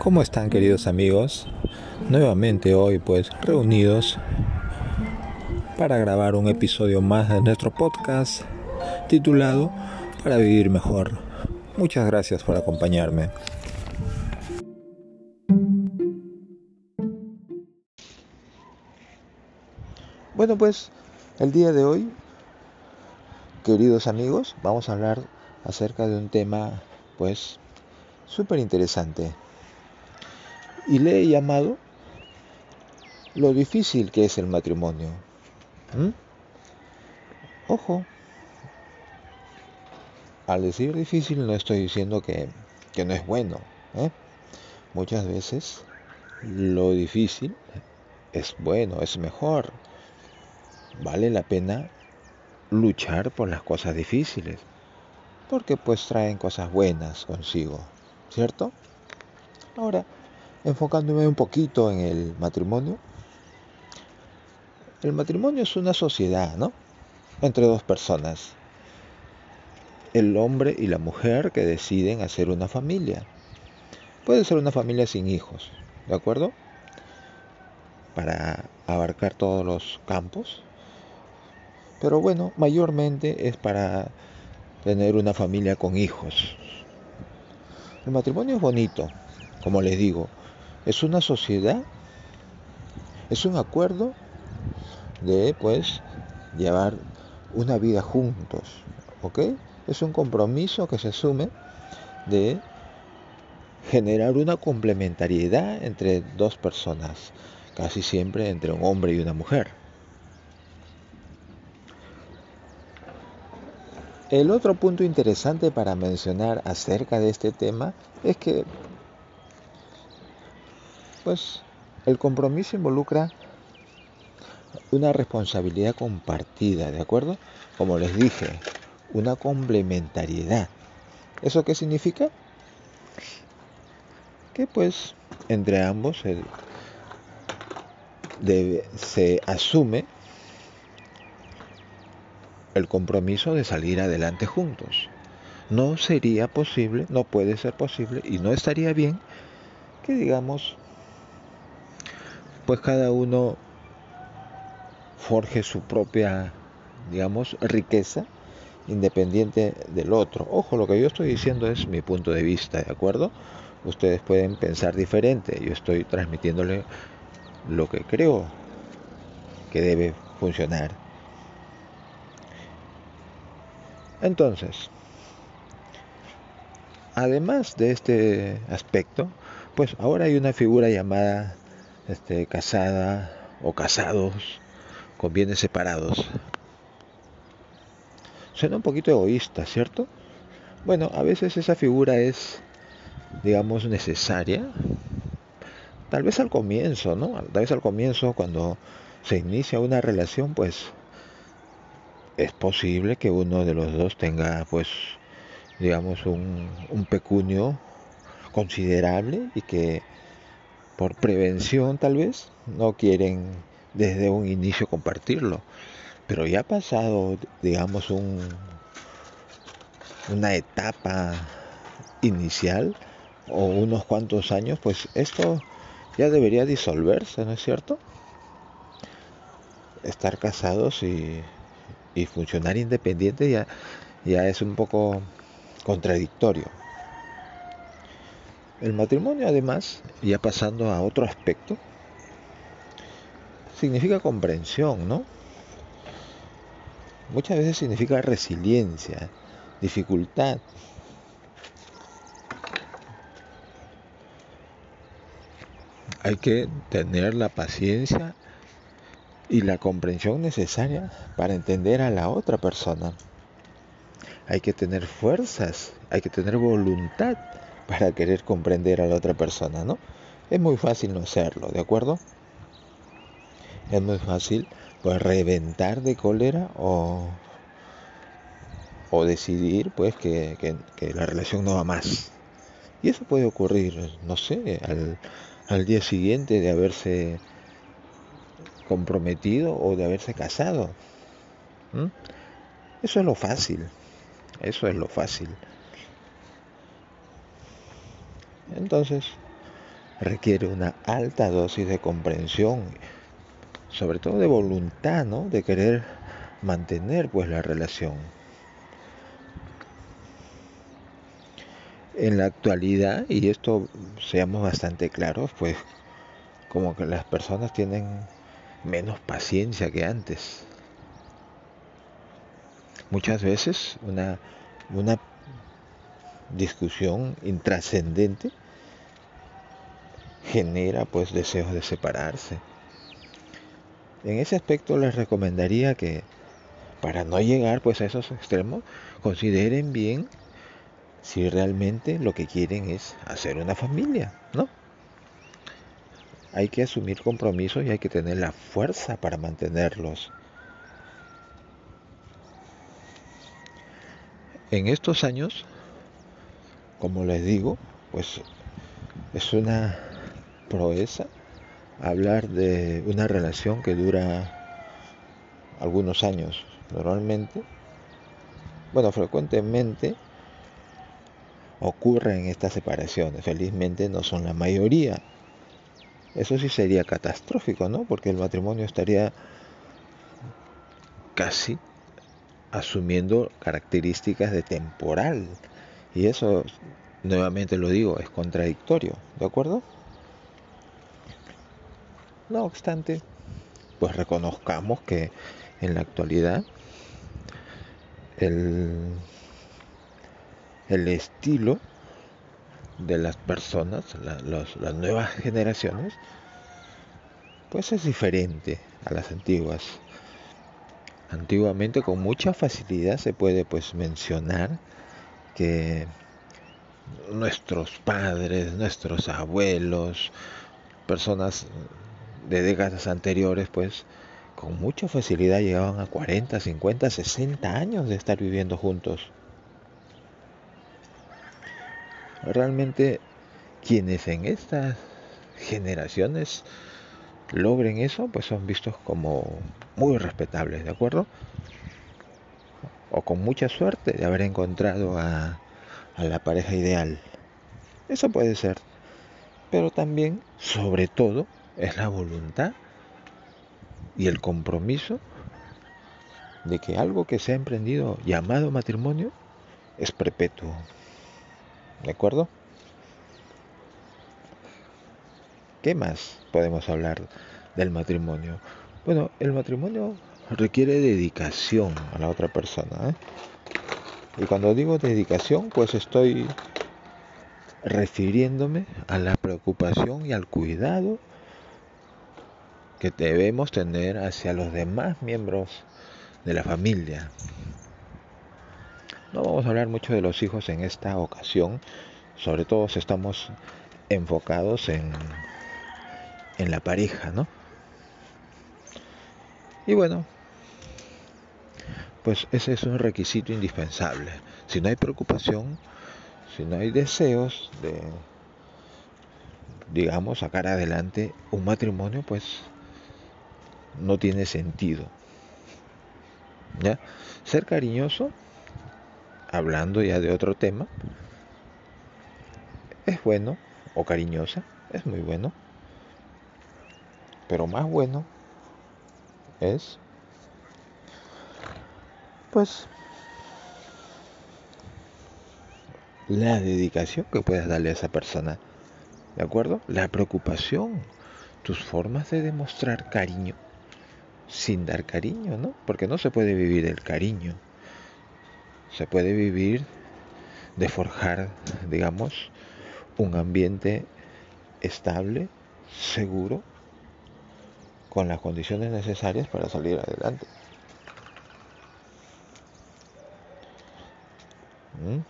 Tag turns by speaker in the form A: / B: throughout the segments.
A: ¿Cómo están queridos amigos? Nuevamente hoy pues reunidos para grabar un episodio más de nuestro podcast titulado Para vivir mejor. Muchas gracias por acompañarme. Bueno pues el día de hoy, queridos amigos, vamos a hablar acerca de un tema pues súper interesante y le he llamado lo difícil que es el matrimonio. ¿Mm? Ojo, al decir difícil no estoy diciendo que, no es bueno. ¿eh? Muchas veces lo difícil es bueno, es mejor. Vale la pena luchar por las cosas difíciles, porque pues traen cosas buenas consigo, ¿cierto? Ahora, enfocándome un poquito en el matrimonio. El matrimonio es una sociedad, ¿no? Entre dos personas. El hombre y la mujer que deciden hacer una familia. Puede ser una familia sin hijos, ¿de acuerdo? Para abarcar todos los campos. Pero bueno, mayormente es para tener una familia con hijos. El matrimonio es bonito, como les digo, es una sociedad, es un acuerdo de pues llevar una vida juntos, ¿ok? Es un compromiso que se asume de generar una complementariedad entre dos personas, casi siempre entre un hombre y una mujer. El otro punto interesante para mencionar acerca de este tema es que pues el compromiso involucra una responsabilidad compartida, ¿de acuerdo? Como les dije, una complementariedad. ¿Eso qué significa? Que pues entre ambos se, asume el compromiso de salir adelante juntos. No sería posible, no puede ser posible y no estaría bien que digamos pues cada uno forje su propia, digamos, riqueza independiente del otro. Ojo, lo que yo estoy diciendo es mi punto de vista, ¿de acuerdo? Ustedes pueden pensar diferente, yo estoy transmitiéndole lo que creo que debe funcionar. Entonces, además de este aspecto, pues ahora hay una figura llamada este, casada o casados con bienes separados. Suena un poquito egoísta, ¿cierto? Bueno, a veces esa figura es, digamos, necesaria. Tal vez al comienzo, ¿no? Tal vez al comienzo, cuando se inicia una relación, pues es posible que uno de los dos tenga, pues, digamos, un, un pecunio considerable y que por prevención tal vez, no quieren desde un inicio compartirlo. Pero ya ha pasado, digamos, un, una etapa inicial o unos cuantos años, pues esto ya debería disolverse, ¿no es cierto? Estar casados y, y funcionar independiente ya, ya es un poco contradictorio. El matrimonio además, ya pasando a otro aspecto, significa comprensión, ¿no? Muchas veces significa resiliencia, dificultad. Hay que tener la paciencia y la comprensión necesaria para entender a la otra persona. Hay que tener fuerzas, hay que tener voluntad para querer comprender a la otra persona, ¿no? Es muy fácil no hacerlo, ¿de acuerdo? Es muy fácil pues reventar de cólera o, o decidir pues que, que, la relación no va más. Y eso puede ocurrir, no sé, al, al día siguiente de haberse comprometido o de haberse casado. Eso es lo fácil, eso es lo fácil. Entonces, requiere una alta dosis de comprensión, sobre todo de voluntad, ¿no? De querer mantener pues la relación. En la actualidad, y esto seamos bastante claros, pues como que las personas tienen menos paciencia que antes. Muchas veces una, una discusión intrascendente genera pues deseos de separarse. En ese aspecto les recomendaría que para no llegar pues a esos extremos consideren bien si realmente lo que quieren es hacer una familia, ¿no? Hay que asumir compromisos y hay que tener la fuerza para mantenerlos. En estos años, como les digo, pues es una proeza hablar de una relación que dura algunos años normalmente. Bueno, frecuentemente ocurren estas separaciones. Felizmente no son la mayoría. Eso sí sería catastrófico, ¿no? Porque el matrimonio estaría casi asumiendo características de temporal. Y eso, nuevamente lo digo, es contradictorio, ¿de acuerdo? No obstante, pues reconozcamos que en la actualidad el, el estilo de las personas, las nuevas generaciones, pues es diferente a las antiguas. Antiguamente con mucha facilidad se puede pues mencionar que nuestros padres, nuestros abuelos, personas de décadas anteriores, pues con mucha facilidad llegaban a 40, 50, 60 años de estar viviendo juntos. Realmente quienes en estas generaciones logren eso, pues son vistos como muy respetables, ¿de acuerdo? O con mucha suerte de haber encontrado a, a la pareja ideal. Eso puede ser. Pero también, sobre todo, es la voluntad y el compromiso de que algo que se ha emprendido llamado matrimonio es perpetuo. ¿De acuerdo? ¿Qué más podemos hablar del matrimonio? Bueno, el matrimonio requiere dedicación a la otra persona. ¿eh? Y cuando digo dedicación, pues estoy refiriéndome a la preocupación y al cuidado que debemos tener hacia los demás miembros de la familia. No vamos a hablar mucho de los hijos en esta ocasión, sobre todo si estamos enfocados en, en la pareja, ¿no? Y bueno, pues ese es un requisito indispensable. Si no hay preocupación, si no hay deseos de, digamos, sacar adelante un matrimonio, pues no tiene sentido. ¿Ya? Ser cariñoso, hablando ya de otro tema, es bueno, o cariñosa, es muy bueno, pero más bueno es, pues, la dedicación que puedas darle a esa persona, ¿de acuerdo? La preocupación, tus formas de demostrar cariño sin dar cariño, ¿no? Porque no se puede vivir el cariño. Se puede vivir de forjar, digamos, un ambiente estable, seguro, con las condiciones necesarias para salir adelante. ¿Mm?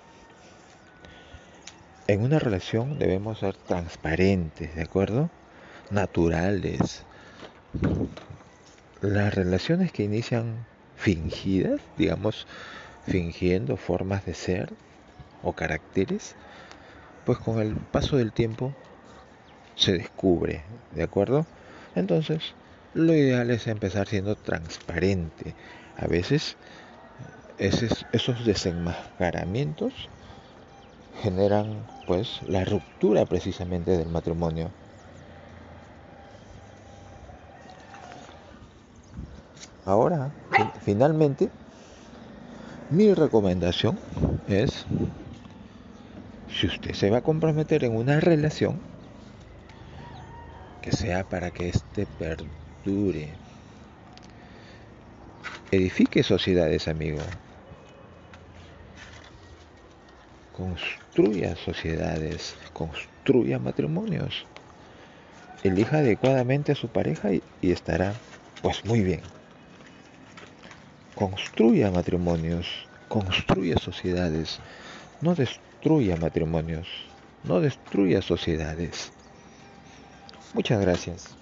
A: En una relación debemos ser transparentes, ¿de acuerdo? Naturales, las relaciones que inician fingidas, digamos, fingiendo formas de ser o caracteres, pues con el paso del tiempo se descubre, ¿de acuerdo? Entonces, lo ideal es empezar siendo transparente. A veces esos desenmascaramientos generan pues la ruptura precisamente del matrimonio. Ahora, finalmente, mi recomendación es, si usted se va a comprometer en una relación, que sea para que éste perdure. Edifique sociedades, amigo. Construya sociedades, construya matrimonios. Elija adecuadamente a su pareja y, y estará pues muy bien. Construya matrimonios, construya sociedades, no destruya matrimonios, no destruya sociedades. Muchas gracias.